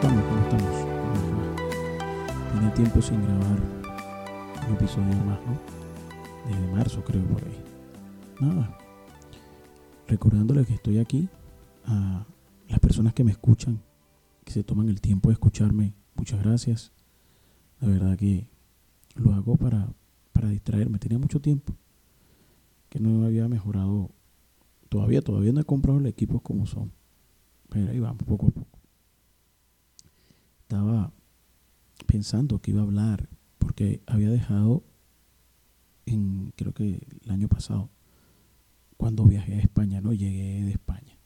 ¿Cómo estamos? ¿Cómo estamos? Tiene tiempo sin grabar un episodio más, ¿no? Desde marzo creo por ahí. Nada. Recordándole que estoy aquí a las personas que me escuchan, que se toman el tiempo de escucharme. Muchas gracias. La verdad que lo hago para, para distraerme. Tenía mucho tiempo que no había mejorado. Todavía, todavía no he comprado los equipos como son. Pero ahí vamos, poco a poco. Estaba pensando que iba a hablar, porque había dejado en, creo que el año pasado, cuando viajé a España, no llegué de España.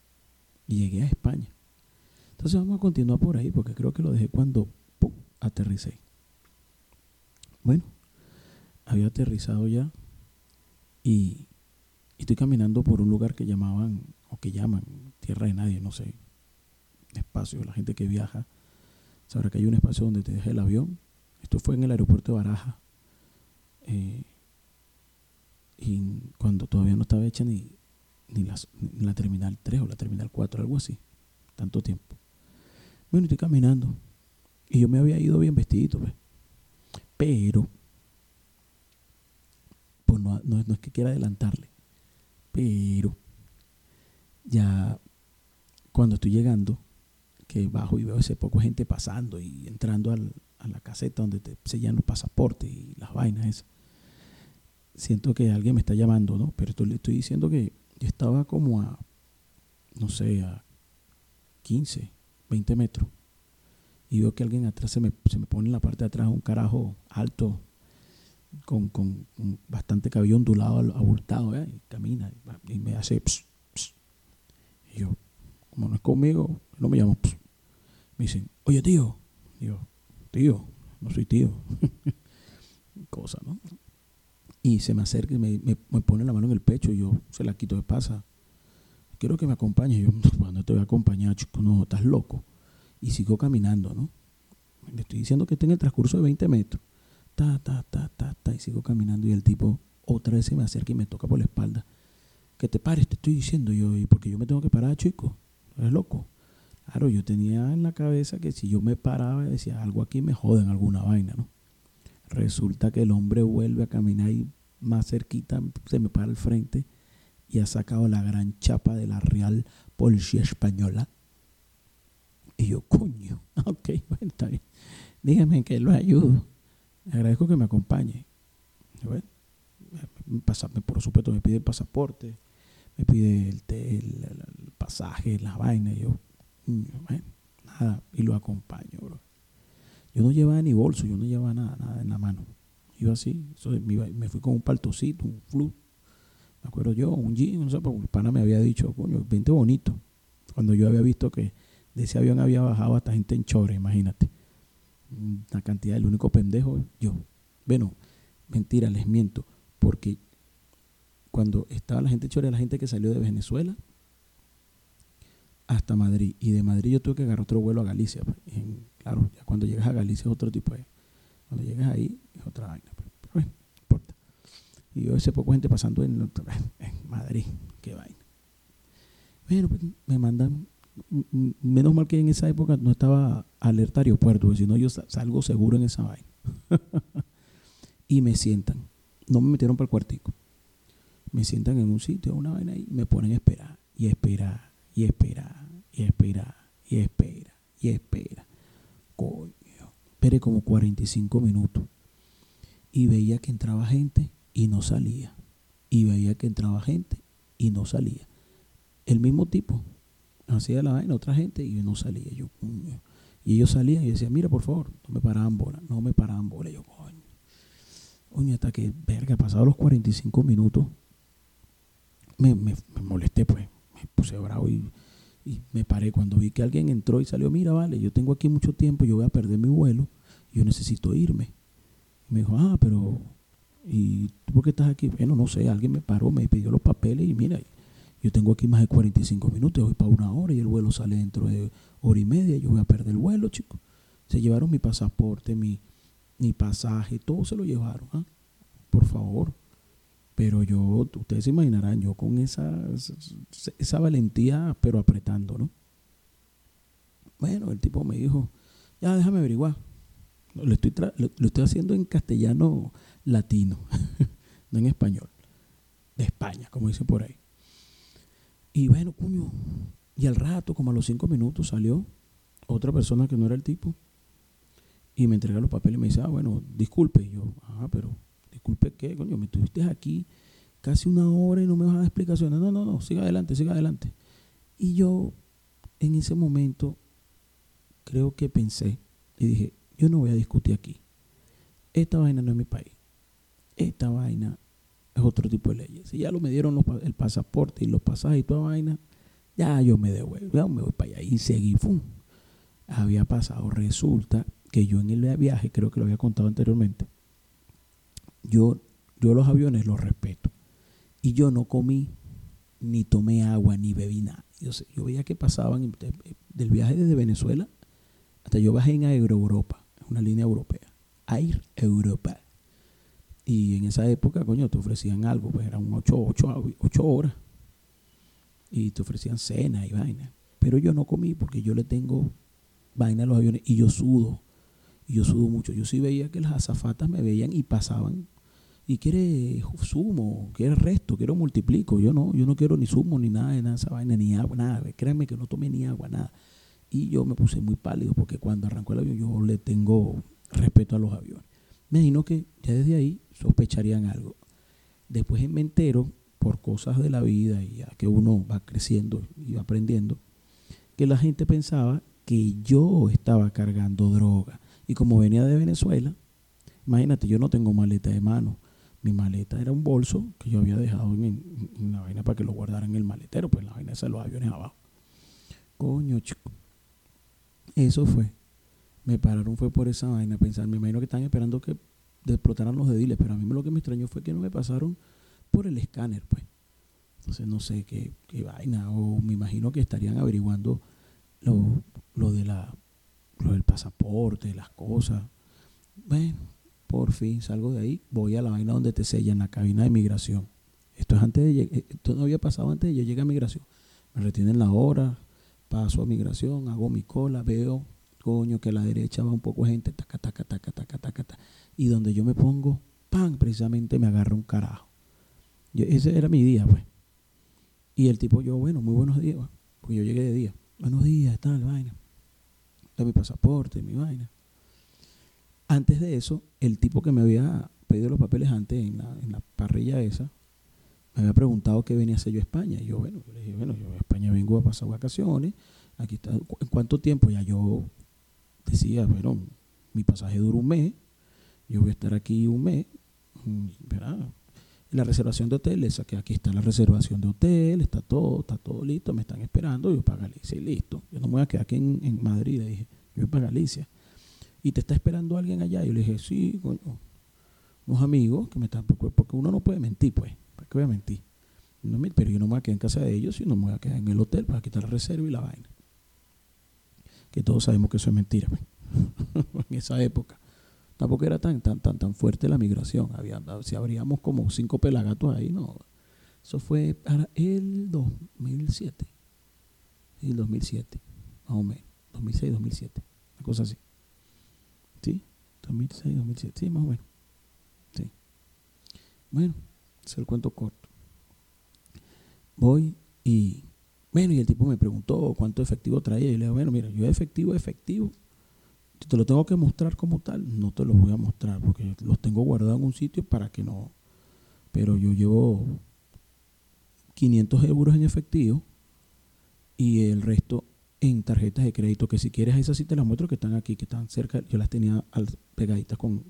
Llegué a España. Entonces vamos a continuar por ahí, porque creo que lo dejé cuando ¡pum! aterricé. Bueno, había aterrizado ya y estoy caminando por un lugar que llamaban, o que llaman, tierra de nadie, no sé, espacio, la gente que viaja sabrá que hay un espacio donde te deja el avión. Esto fue en el aeropuerto de Baraja. Eh, y cuando todavía no estaba hecha ni, ni, la terminal 3 o la terminal 4, algo así. Tanto tiempo. Bueno, estoy caminando. Y yo me había ido bien vestidito, pues. Pero, pues no, no es que quiera adelantarle. Pero, ya cuando estoy llegando, bajo y veo ese poco gente pasando y entrando al, a la caseta donde te sellan los pasaportes y las vainas esas. Siento que alguien me está llamando, ¿no? Pero esto, le estoy diciendo que yo estaba como a, no sé, a 15, 20 metros. Y veo que alguien atrás se me, se me pone en la parte de atrás un carajo alto, con, con, bastante cabello ondulado, abultado, ¿eh? y camina y me hace... Y yo, como no es conmigo, no me llamo. Me dicen, oye tío. yo, tío, no soy tío. Cosa, ¿no? Y se me acerca y me, me, pone la mano en el pecho y yo se la quito de pasa. Quiero que me acompañes. Yo, cuando te voy a acompañar, chico? No, estás loco. Y sigo caminando, ¿no? Le estoy diciendo que está en el transcurso de 20 metros. Ta, ta, ta, ta, ta. Y sigo caminando y el tipo otra vez se me acerca y me toca por la espalda. Que te pares, te estoy diciendo yo. ¿Y porque yo me tengo que parar, chico? ¿Eres loco? Claro, yo tenía en la cabeza que si yo me paraba y decía, algo aquí me joden, alguna vaina, ¿no? Resulta que el hombre vuelve a caminar y más cerquita se me para al frente y ha sacado la gran chapa de la Real Policía Española. Y yo, coño, ok, bueno, está bien. Dígame que lo ayudo. Le agradezco que me acompañe. Por supuesto, me pide el pasaporte, me pide el, el, pasaje, la vaina. Y yo, nada, y lo acompaño. Yo no llevaba ni bolso, yo no llevaba nada, nada en la mano. Iba así, me, fui con un paltocito, un flu. Me acuerdo yo, un jean, no sé, porque el pana me había dicho, coño, vente bonito. Cuando yo había visto que de ese avión había bajado hasta gente en chore, imagínate. Una cantidad, el único pendejo, yo. Bueno, mentira, les miento, porque cuando estaba la gente en chore, la gente que salió de Venezuela, hasta Madrid. Y de Madrid yo tuve que agarrar otro vuelo a Galicia. Pues. claro, ya cuando llegas a Galicia es otro tipo de... Cuando llegas ahí es otra vaina. Pues. Pero bueno, no importa. Y yo ese poco gente pasando en, Madrid. Qué vaina. Bueno, pues me mandan... Menos mal que en esa época no estaba alerta aeropuerto, si no yo salgo seguro en esa vaina. y me sientan. No me metieron para el cuartico. Me sientan en un sitio, una vaina y me ponen a esperar. Y esperar y espera, y espera, y espera, y espera. Coño, esperé como 45 minutos. Y veía que entraba gente y no salía. Y veía que entraba gente y no salía. El mismo tipo. Hacía la vaina, otra gente y no salía. Yo, coño. Y ellos salían y decían, mira, por favor, no me paraban bola, no me paraban bola. Yo, coño. Coño, hasta que, verga, pasados los 45 minutos, me, me molesté, pues puse bravo y, me paré cuando vi que alguien entró y salió, mira, vale, yo tengo aquí mucho tiempo, yo voy a perder mi vuelo, yo necesito irme. Y me dijo, ah, pero, ¿y tú por qué estás aquí? Bueno, no sé, alguien me paró, me pidió los papeles y mira, yo tengo aquí más de 45 minutos, voy para una hora y el vuelo sale dentro de hora y media, yo voy a perder el vuelo, chicos. Se llevaron mi pasaporte, mi, mi pasaje, todo se lo llevaron. ¿ah? Por favor, pero yo, ustedes se imaginarán, yo con esa, esa valentía, pero apretando, ¿no? Bueno, el tipo me dijo, ya déjame averiguar. Lo estoy, lo, estoy haciendo en castellano latino, no en español. De España, como dice por ahí. Y bueno, cuño, y al rato, como a los cinco minutos, salió otra persona que no era el tipo y me entrega los papeles y me dice, ah, bueno, disculpe. Y yo, ah, pero, disculpe qué, coño, me tuviste aquí casi una hora y no me vas a dar explicaciones. No, no, no, siga adelante, siga adelante. Y yo, en ese momento, creo que pensé y dije, yo no voy a discutir aquí. Esta vaina no es mi país. Esta vaina es otro tipo de leyes. Si ya lo me dieron el pasaporte y los pasajes y toda vaina, ya yo me devuelvo, me voy para allá. Y seguí, ¡fum! Había pasado. Resulta que yo en el viaje, creo que lo había contado anteriormente, yo, yo los aviones los respeto. Y yo no comí, ni tomé agua, ni bebí nada. Yo, veía que pasaban del viaje desde Venezuela hasta yo bajé en Aero Europa, una línea europea. Air Europa. Y en esa época, coño, te ofrecían algo, pues eran 8 ocho, horas. Y te ofrecían cena y vaina. Pero yo no comí porque yo le tengo vaina a los aviones y yo sudo. Y yo sudo mucho. Yo sí veía que las azafatas me veían y pasaban. Y quiere sumo, quiere resto, quiero multiplico. Yo no, yo no quiero ni sumo, ni nada nada esa vaina, ni agua, nada. Créanme que no tomé ni agua, nada. Y yo me puse muy pálido porque cuando arrancó el avión yo le tengo respeto a los aviones. Me imagino que ya desde ahí sospecharían algo. Después me entero, por cosas de la vida y ya que uno va creciendo y va aprendiendo, que la gente pensaba que yo estaba cargando droga. Y como venía de Venezuela, imagínate, yo no tengo maleta de mano. Mi maleta era un bolso que yo había dejado en, la vaina para que lo guardara en el maletero, pues la vaina esa de los aviones abajo. Coño, chico. Eso fue. Me pararon fue por esa vaina, pensar, me imagino que están esperando que explotaran los dediles, pero a mí lo que me extrañó fue que no me pasaron por el escáner, pues. Entonces no sé qué, qué vaina, o me imagino que estarían averiguando lo, lo de la lo del pasaporte, las cosas. Bueno, por fin salgo de ahí, voy a la vaina donde te sellan, la cabina de migración. Esto es antes de esto no había pasado antes de yo llegué a migración. Me retienen la hora, paso a migración, hago mi cola, veo, coño, que a la derecha va un poco gente, taca, taca, taca, taca, taca, taca. Y donde yo me pongo, pan, precisamente me agarra un carajo. ese era mi día, pues. Y el tipo, yo, bueno, muy buenos días, porque yo llegué de día. Buenos días, tal, vaina. Da mi pasaporte, mi vaina. Antes de eso, el tipo que me había pedido los papeles antes en la, parrilla esa, me había preguntado qué venía a hacer yo a España. Y yo, bueno, le dije, bueno, yo a España vengo a pasar vacaciones. Aquí está. ¿En cuánto tiempo? Ya yo decía, bueno, mi pasaje dura un mes. Yo voy a estar aquí un mes. Mm, ¿verdad? La reservación de hotel, esa que aquí está la reservación de hotel, está todo, está todo listo, me están esperando, yo para Galicia y listo. Yo no me voy a quedar aquí en, Madrid, dije, yo voy para Galicia. Y te está esperando alguien allá. Y le dije, sí, coño, unos amigos que me están, porque uno no puede mentir, pues. ¿Para qué voy a mentir? No pero yo no me voy a quedar en casa de ellos, sino me voy a quedar en el hotel para quitar la reserva y la vaina. Que todos sabemos que eso es mentira, pues. en esa época. Tampoco era tan, tan, tan, tan fuerte la migración. Había, si abríamos como cinco pelagatos ahí, no. Eso fue para el 2007. El 2007, más o menos. 2006, 2007. Una cosa así. ¿Sí? 2006, 2007. Sí, más o menos. Sí. Bueno es el cuento corto. Voy y, bueno, y el tipo me preguntó cuánto efectivo traía. Y le digo, bueno, mira, yo efectivo, efectivo, si te lo tengo que mostrar como tal, no te lo voy a mostrar porque los tengo guardados en un sitio para que no. Pero yo llevo 500 euros en efectivo y el resto en tarjetas de crédito, que si quieres esas sí te las muestro que están aquí, que están cerca, yo las tenía pegaditas con,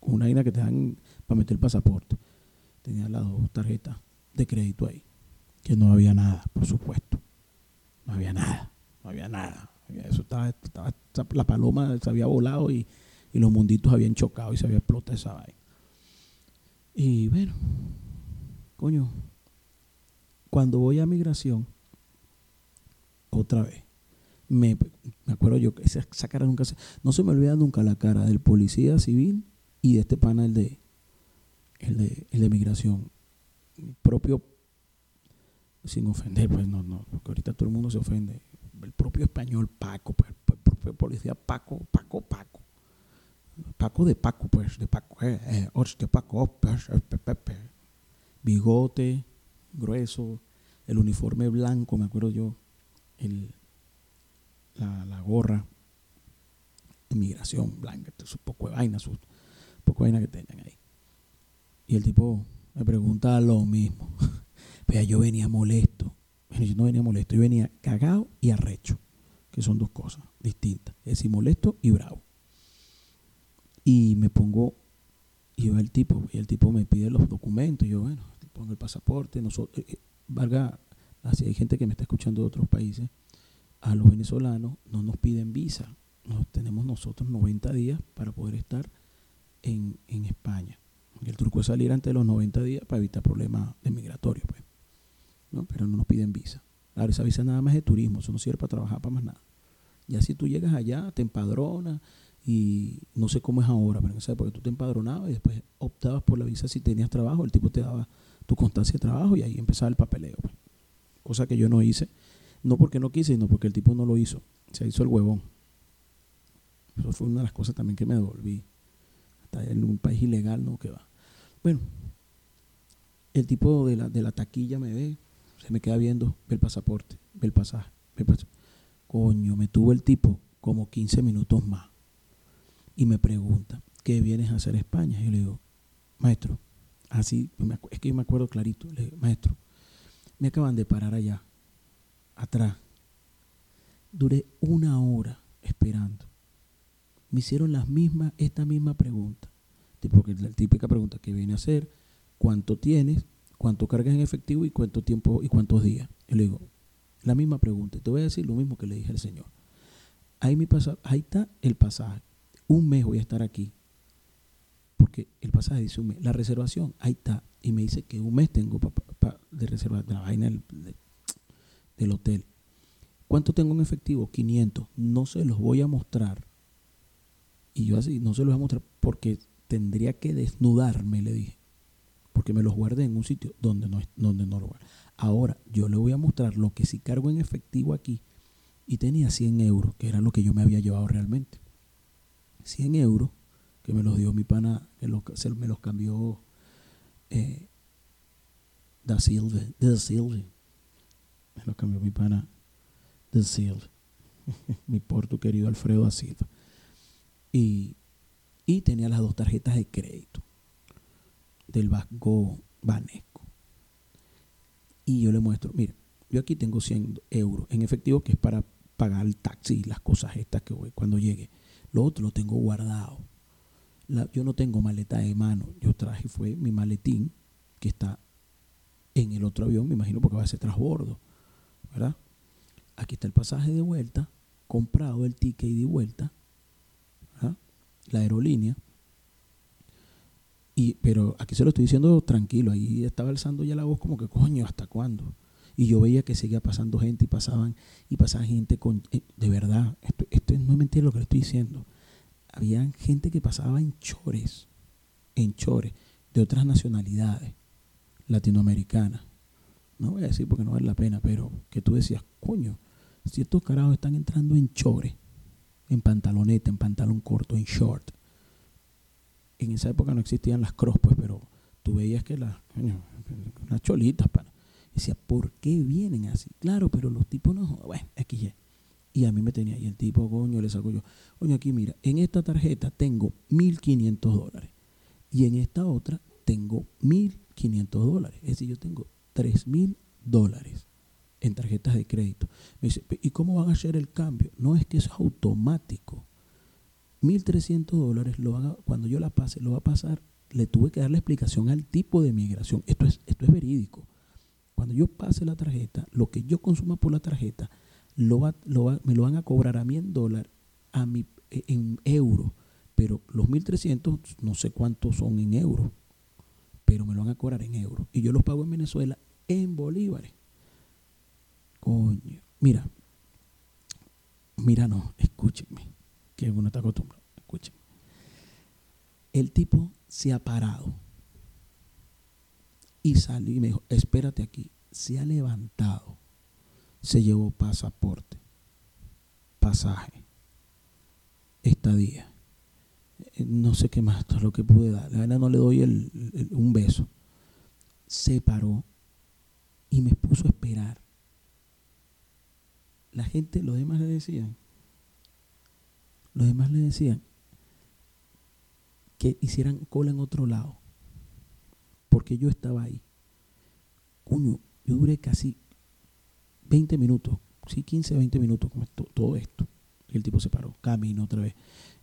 una vaina que te dan para meter el pasaporte tenía las dos tarjetas de crédito ahí. Que no había nada, por supuesto. No había nada, no había nada. Eso estaba, la paloma se había volado y, los munditos habían chocado y se había explotado esa vaina. Y bueno, coño, cuando voy a migración, otra vez, me, acuerdo yo que esa, cara nunca se, no se me olvida nunca la cara del policía civil y de este panel de, el de, el de migración. propio, sin ofender, pues no, no, porque ahorita todo el mundo se ofende. El propio español Paco, pues policía Paco, Paco, Paco. Paco de Paco, pues, de Paco, eh, eh, de Paco, pues, eh, bigote grueso, el uniforme blanco, me acuerdo yo, el, la, gorra, inmigración blanca, su poco de vaina, su poco de vaina que tenían ahí. Y el tipo me preguntaba lo mismo. Pero yo venía molesto. yo no venía molesto, yo venía cagado y arrecho, que son dos cosas distintas. Es decir, molesto y bravo. Y me pongo, y yo el tipo, y el tipo me pide los documentos, y yo, bueno, pongo el pasaporte, nosotros, eh, eh, valga, así hay gente que me está escuchando de otros países, a los venezolanos no nos piden visa, nos, tenemos nosotros 90 días para poder estar en, en España. El truco es salir antes de los 90 días para evitar problemas de migratorio, pues. ¿no? Pero no nos piden visa. Claro, esa visa nada más de turismo, eso no sirve para trabajar para más nada. Ya si tú llegas allá, te empadronas y no sé cómo es ahora, pero en esa época tú te empadronabas y después optabas por la visa si tenías trabajo, el tipo te daba tu constancia de trabajo y ahí empezaba el papeleo. Pues. Cosa que yo no hice, no porque no quise, sino porque el tipo no lo hizo, se hizo el huevón. Eso fue una de las cosas también que me devolví. Hasta en un país ilegal, no, que va. Bueno, el tipo de la, de la taquilla me ve, se me queda viendo, ve el pasaporte, ve el pasaje, ve el pasaje. Coño, me tuvo el tipo como 15 minutos más. Y me pregunta, ¿qué vienes a hacer España? Y yo le digo, maestro, así, es que yo me acuerdo clarito, le digo, maestro, me acaban de parar allá, atrás. Duré una hora esperando. Me hicieron las mismas, esta misma pregunta. Tipo la típica pregunta que viene a hacer, ¿cuánto tienes? ¿Cuánto cargas en efectivo y cuánto tiempo y cuántos días? Y le digo, la misma pregunta. Te voy a decir lo mismo que le dije al Señor. Ahí, mi ahí está el pasaje. Un mes voy a estar aquí. Porque el pasaje dice un mes. La reservación, ahí está. Y me dice que un mes tengo de reservar la vaina del, del hotel. ¿Cuánto tengo en efectivo? 500. No se los voy a mostrar. Y yo así, no se los voy a mostrar porque tendría que desnudarme, le dije, porque me los guardé en un sitio donde no, donde no lo guardé. Ahora, yo le voy a mostrar lo que si cargo en efectivo aquí y tenía 100 euros, que era lo que yo me había llevado realmente. 100 euros, que me los dio mi pana, que me los cambió eh, Da Silva, Da Silva. Me los cambió mi pana Da Silva. mi porto querido Alfredo Da Silva. Y y tenía las dos tarjetas de crédito del Banco Banesco. Y yo le muestro, mira, yo aquí tengo 100 euros en efectivo que es para pagar el taxi y las cosas estas que voy cuando llegue. Lo otro lo tengo guardado. yo no tengo maleta de mano. Yo traje fue mi maletín que está en el otro avión, me imagino porque va a ser transbordo. ¿Verdad? Aquí está el pasaje de vuelta, comprado el ticket de vuelta la aerolínea. Y, pero aquí se lo estoy diciendo tranquilo, ahí estaba alzando ya la voz como que coño, ¿hasta cuándo? Y yo veía que seguía pasando gente y pasaban, y pasaba gente con, eh, de verdad, esto, esto no es mentira lo que le estoy diciendo. Había gente que pasaba en chores, en chores, de otras nacionalidades latinoamericanas. No voy a decir porque no vale la pena, pero que tú decías, coño, si estos carajos están entrando en chores, en pantaloneta, en pantalón corto, en short. En esa época no existían las cross, pues, pero tú veías que las, unas cholitas, para. decía, ¿por qué vienen así? Claro, pero los tipos no, bueno, aquí Y a mí me tenía, y el tipo, coño, le saco yo, coño, aquí mira, en esta tarjeta tengo 1.500 dólares. Y en esta otra tengo 1.500 dólares. Es decir, yo tengo 3.000 dólares en tarjetas de crédito. Me dice, ¿y cómo van a hacer el cambio? No es que eso es automático. 1.300 dólares, lo cuando yo la pase, lo va a pasar. Le tuve que dar la explicación al tipo de migración. Esto es, esto es verídico. Cuando yo pase la tarjeta, lo que yo consuma por la tarjeta, lo va, lo me lo van a cobrar a mí en dólar, a mi, en euro. Pero los 1.300, no sé cuántos son en euros, pero me lo van a cobrar en euros. Y yo los pago en Venezuela en bolívares. Coño. Mira. Mira, no, escúchenme. Que uno está acostumbrado. Escúchenme. El tipo se ha parado. Y salió y me dijo, espérate aquí. Se ha levantado. Se llevó pasaporte, pasaje, estadía. Eh, no sé qué más, es lo que pude dar. La verdad no le doy un beso. Se paró y me puso a esperar. La gente, los demás le decían, los demás le decían que hicieran cola en otro lado, porque yo estaba ahí. Coño, yo duré casi 20 minutos, sí, 15, 20 minutos con todo esto. Y el tipo se paró, camino otra vez.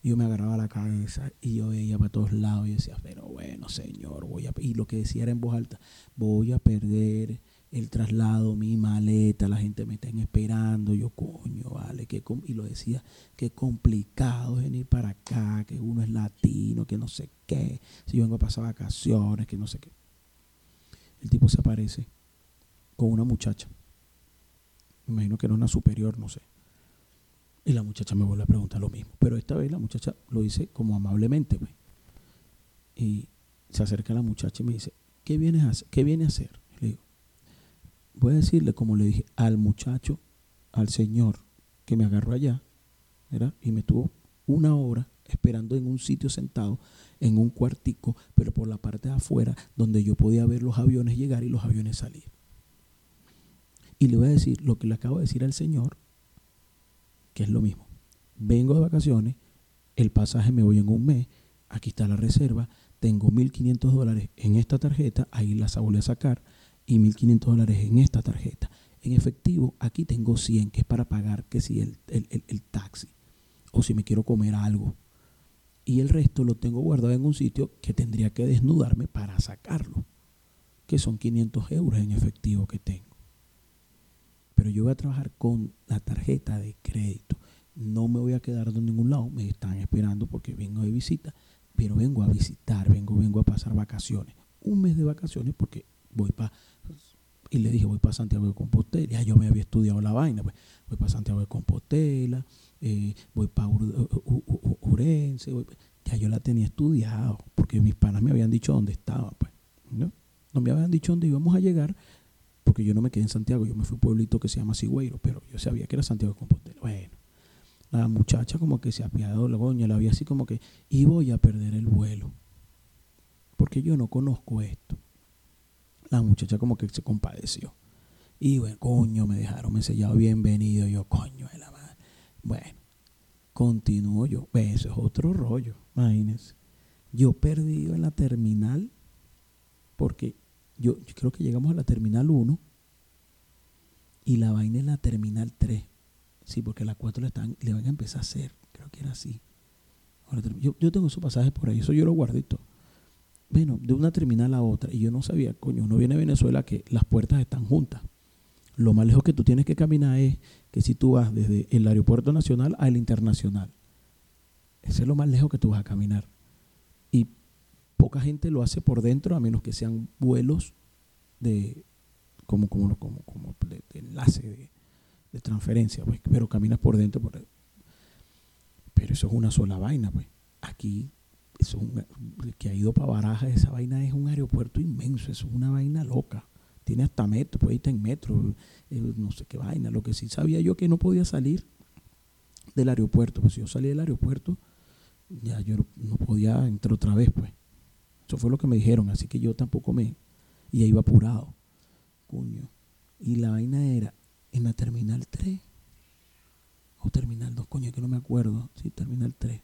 Y yo me agarraba la cabeza y yo veía para todos lados y decía, pero bueno, señor, voy a... Y lo que decía era en voz alta, voy a perder el traslado, mi maleta, la gente me está esperando, yo coño, vale, que y lo decía, qué complicado venir para acá, que uno es latino, que no sé qué, si yo vengo a pasar vacaciones, que no sé qué. El tipo se aparece con una muchacha, me imagino que era una superior, no sé. Y la muchacha me vuelve a preguntar lo mismo. Pero esta vez la muchacha lo dice como amablemente. Pues. Y se acerca la muchacha y me dice, ¿qué vienes a hacer? ¿Qué viene a hacer? le digo, voy a decirle, como le dije, al muchacho, al señor que me agarró allá, y me tuvo una hora esperando en un sitio sentado, en un cuartico, pero por la parte de afuera, donde yo podía ver los aviones llegar y los aviones salir. Y le voy a decir lo que le acabo de decir al señor, que es lo mismo. Vengo de vacaciones, el pasaje me voy en un mes, aquí está la reserva, tengo 1.500 dólares en esta tarjeta, ahí las volví a sacar, y 1.500 dólares en esta tarjeta. En efectivo, aquí tengo 100, que es para pagar, que si el, el taxi, o si me quiero comer algo. Y el resto lo tengo guardado en un sitio que tendría que desnudarme para sacarlo, que son 500 euros en efectivo que tengo pero yo voy a trabajar con la tarjeta de crédito. No me voy a quedar de ningún lado, me están esperando porque vengo de visita, pero vengo a visitar, vengo, vengo a pasar vacaciones. Un mes de vacaciones porque voy para y le dije, voy para Santiago de Compostela. Ya yo me había estudiado la vaina, pues. Voy para Santiago de Compostela, eh, voy para Urense. ya yo la tenía estudiado, porque mis panas me habían dicho dónde estaba, pues. ¿no? no me habían dicho dónde íbamos a llegar, porque yo no me quedé en Santiago, yo me fui a un pueblito que se llama Sigüeiro, pero yo sabía que era Santiago de Compostela. Bueno, la muchacha como que se apiadó, la goña, la vi así como que, y voy a perder el vuelo, porque yo no conozco esto. La muchacha como que se compadeció. Y bueno, coño, me dejaron me sellado bienvenido. Yo, coño de la madre. Bueno, continúo yo. Eso es otro rollo, imagínense. Yo perdido en la terminal porque yo, creo que llegamos a la terminal 1 y la vaina en la terminal 3. Sí, porque la 4 le, están, le van a empezar a hacer. Creo que era así. yo, yo, tengo esos pasajes por ahí, eso yo lo guardé todo. Bueno, de una terminal a otra. Y yo no sabía, coño, uno viene a Venezuela que las puertas están juntas. Lo más lejos que tú tienes que caminar es que si tú vas desde el aeropuerto nacional al internacional. Ese es lo más lejos que tú vas a caminar. Y poca gente lo hace por dentro, a menos que sean vuelos de como, como, como, como de, enlace, de, transferencia, pues, pero caminas por dentro. Por, pero eso es una sola vaina, pues. Aquí, eso que ha ido para Baraja, esa vaina es un aeropuerto inmenso, eso es una vaina loca. Tiene hasta metro, ahí está en metro, no sé qué vaina. Lo que sí sabía yo que no podía salir del aeropuerto, pues si yo salí del aeropuerto, ya yo no podía entrar otra vez, pues. Eso fue lo que me dijeron, así que yo tampoco me... Y ahí iba apurado. Coño. Y la vaina era en la terminal 3 o terminal 2, coño, que no me acuerdo. Sí, terminal 3.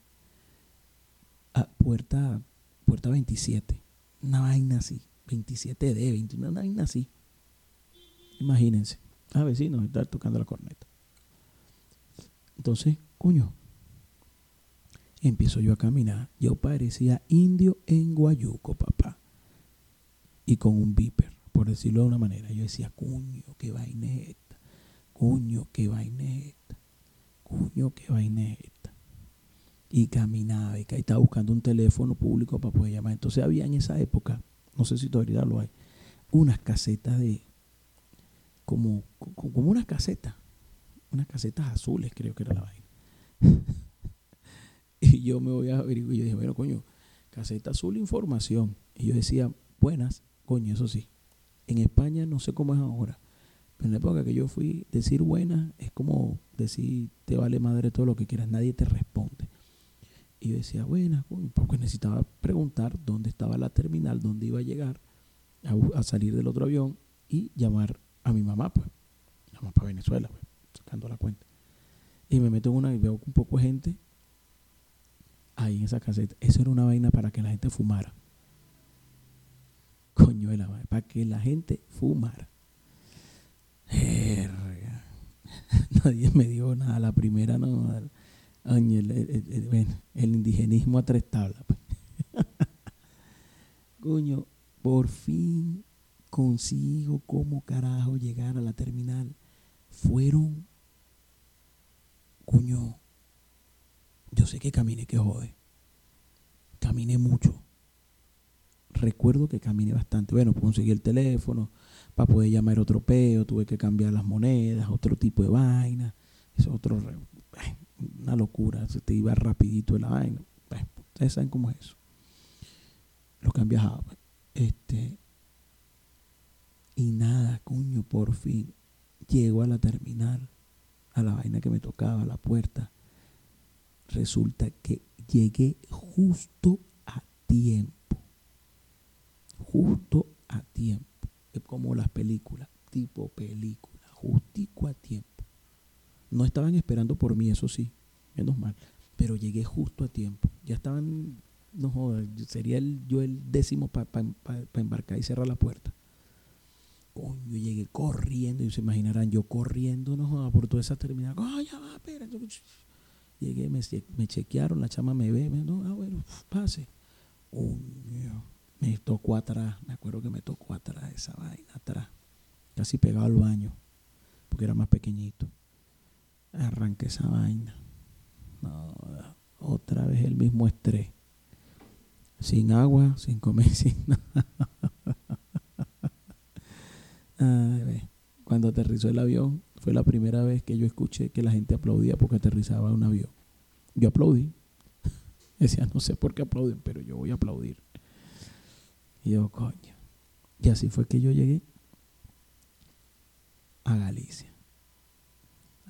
Puerta, puerta 27. Una vaina así. 27D, 21, una vaina así. Imagínense. Ah, vecinos, estar tocando la corneta. Entonces, coño, empiezo yo a caminar. Yo parecía indio en Guayuco, papá. Y con un viper, por decirlo de una manera. Yo decía, cuño, qué vaina es esta. Cuño, qué esta. Cuño, qué vaina es esta. Y caminaba y estaba buscando un teléfono público para poder llamar. Entonces había en esa época, no sé si todavía lo hay, unas casetas de, como, como unas casetas, unas casetas azules creo que era la vaina. Y yo me voy a averiguar. Y yo dije, bueno, coño, caseta azul, información. Y yo decía, buenas, coño, eso sí. En España no sé cómo es ahora. Pero en la época que yo fui, decir buenas es como decir, te vale madre todo lo que quieras, nadie te responde. Y decía, bueno, porque necesitaba preguntar dónde estaba la terminal, dónde iba a llegar, a, salir del otro avión y llamar a mi mamá, pues. Llamar para Venezuela, pues, sacando la cuenta. Y me meto en una y veo un poco de gente ahí en esa caseta. Eso era una vaina para que la gente fumara. Coño de la vaina, para que la gente fumara. Nadie me dio nada. La primera no. El, indigenismo a tres tablas. Pues. Coño, por fin consigo cómo carajo llegar a la terminal. Fueron, coño, yo sé que caminé que jode. Caminé mucho. Recuerdo que caminé bastante. Bueno, conseguí el teléfono para poder llamar otro peo, tuve que cambiar las monedas, otro tipo de vaina. Eso otro una locura, se te iba rapidito la vaina. ustedes saben cómo es eso. Lo que viajado. Este, y nada, coño, por fin llego a la terminal, a la vaina que me tocaba, a la puerta. Resulta que llegué justo a tiempo. Justo a tiempo. Como las películas, tipo película, justico a tiempo. No estaban esperando por mí, eso sí, menos mal. Pero llegué justo a tiempo. Ya estaban, no jodas, sería el, yo el décimo para embarcar y cerrar la puerta. Coño, llegué corriendo, y se imaginarán, yo corriendo, no jodas, por toda esa terminal. Coño, va, espera. Llegué, me, chequearon, la chama me ve, me, no, ah, bueno, pase. Coño, me tocó atrás, me acuerdo que me tocó atrás esa vaina, atrás, casi pegado al baño, porque era más pequeñito. Arranqué esa vaina. Otra vez el mismo estrés. Sin agua, sin comer, sin nada. cuando aterrizó el avión, fue la primera vez que yo escuché que la gente aplaudía porque aterrizaba un avión. Yo aplaudí. Decía, no sé por qué aplauden, pero yo voy a aplaudir. Y yo, coño. Y así fue que yo llegué a Galicia,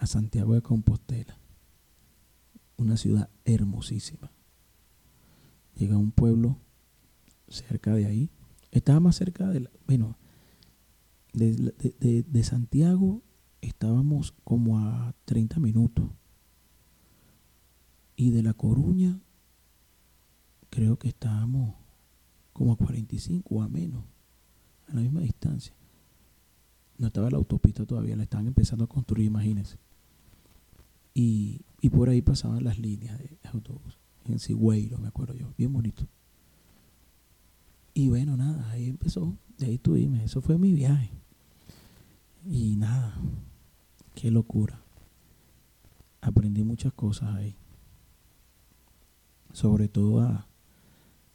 a Santiago de Compostela, una ciudad hermosísima. Llegué a un pueblo cerca de ahí. Estaba más cerca de la, bueno, de, de Santiago estábamos como a 30 minutos. Y de La Coruña creo que estábamos como a 45 o a menos, a la misma distancia. No estaba la autopista todavía, la estaban empezando a construir, imagínense. Y, y por ahí pasaban las líneas de, autobús, en Sigüeiro, me acuerdo yo, bien bonito. Y bueno, nada, ahí empezó, de ahí estuvimos, eso fue mi viaje. Y nada, qué locura. Aprendí muchas cosas ahí. Sobre todo a,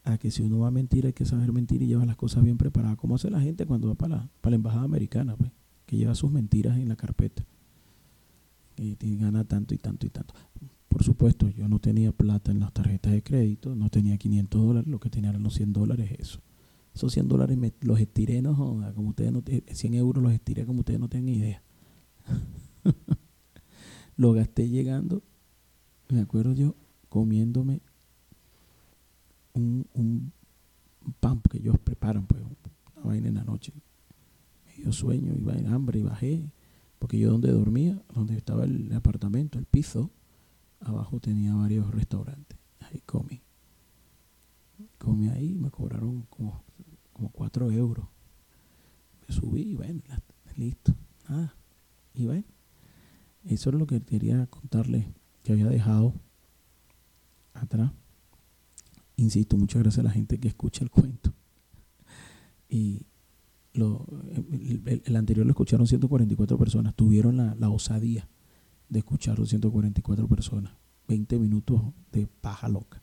a que si uno va a mentir hay que saber mentir y llevar las cosas bien preparadas, como hace la gente cuando va para la, para la embajada americana, pues, que lleva sus mentiras en la carpeta. Y gana tanto y tanto y tanto. Por supuesto, yo no tenía plata en las tarjetas de crédito, no tenía 500 dólares, lo que tenía eran los 100 dólares, eso. Esos 100 dólares los estiré, no como ustedes no 100 euros los estiré como ustedes no tienen idea. lo gasté llegando, me acuerdo yo, comiéndome un, un pan que ellos preparan, pues, una vaina en la noche. Me dio sueño, iba en hambre y bajé, porque yo donde dormía, donde estaba el apartamento, el piso, abajo tenía varios restaurantes. Ahí comí. Comí ahí, me cobraron como, como 4 euros. Me subí y bueno, listo. Nada. Y bueno, eso es lo que quería contarles que había dejado atrás. Insisto, muchas gracias a la gente que escucha el cuento. Y lo, el, anterior lo escucharon 144 personas. Tuvieron la, osadía de escucharlo 144 personas. 20 minutos de paja loca.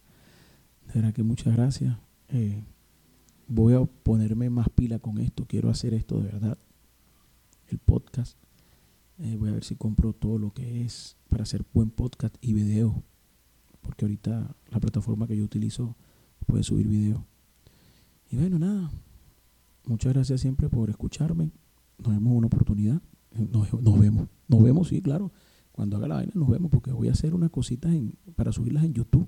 De verdad que muchas gracias. Eh, voy a ponerme más pila con esto. Quiero hacer esto de verdad. El podcast. Eh, voy a ver si compro todo lo que es para hacer buen podcast y video. Porque ahorita la plataforma que yo utilizo puede subir video. Y bueno, nada. Muchas gracias siempre por escucharme. Nos vemos una oportunidad. Nos, vemos. Nos vemos, sí, claro. Cuando haga la vaina nos vemos porque voy a hacer unas cositas en, para subirlas en YouTube.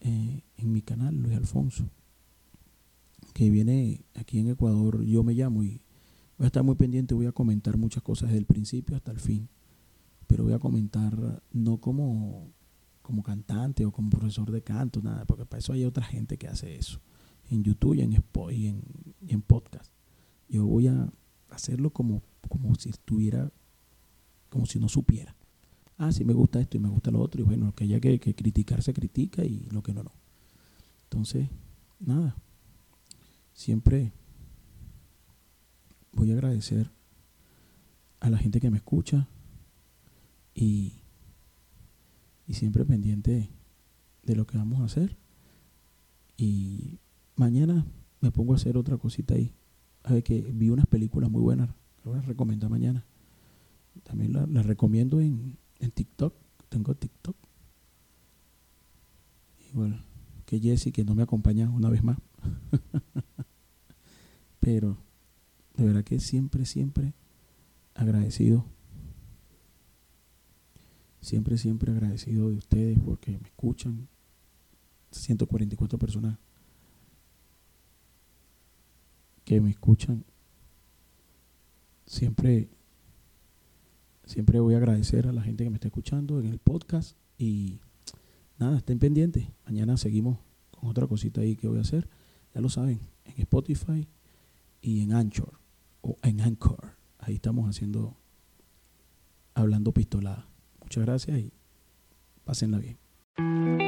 eh, en mi canal, Luis Alfonso, que viene aquí en Ecuador, yo me llamo y voy a estar muy pendiente, voy a comentar muchas cosas desde el principio hasta el fin, pero voy a comentar no como, como cantante o como profesor de canto, nada, porque para eso hay otra gente que hace eso, en YouTube y en, y en, y en podcast. Yo voy a hacerlo como, como si estuviera, como si no supiera. Ah, sí me gusta esto y me gusta lo otro, y bueno, lo que haya que, que criticar se critica y lo que no, no. Entonces, nada, siempre voy a agradecer a la gente que me escucha y, y siempre pendiente de lo que vamos a hacer. Y mañana me pongo a hacer otra cosita ahí. A ver que vi unas películas muy buenas, que voy a recomendar mañana. También las recomiendo en, en TikTok. Tengo TikTok. Igual que Jesse, que no me acompaña una vez más. Pero de verdad que siempre, siempre agradecido. Siempre, siempre agradecido de ustedes porque me escuchan. 144 personas que me escuchan. Siempre, siempre voy a agradecer a la gente que me está escuchando en el podcast y nada, estén pendientes. Mañana seguimos con otra cosita ahí que voy a hacer. Ya lo saben, en Spotify y en Anchor o en Anchor. Ahí estamos haciendo, hablando pistolada. Muchas gracias y pásenla bien.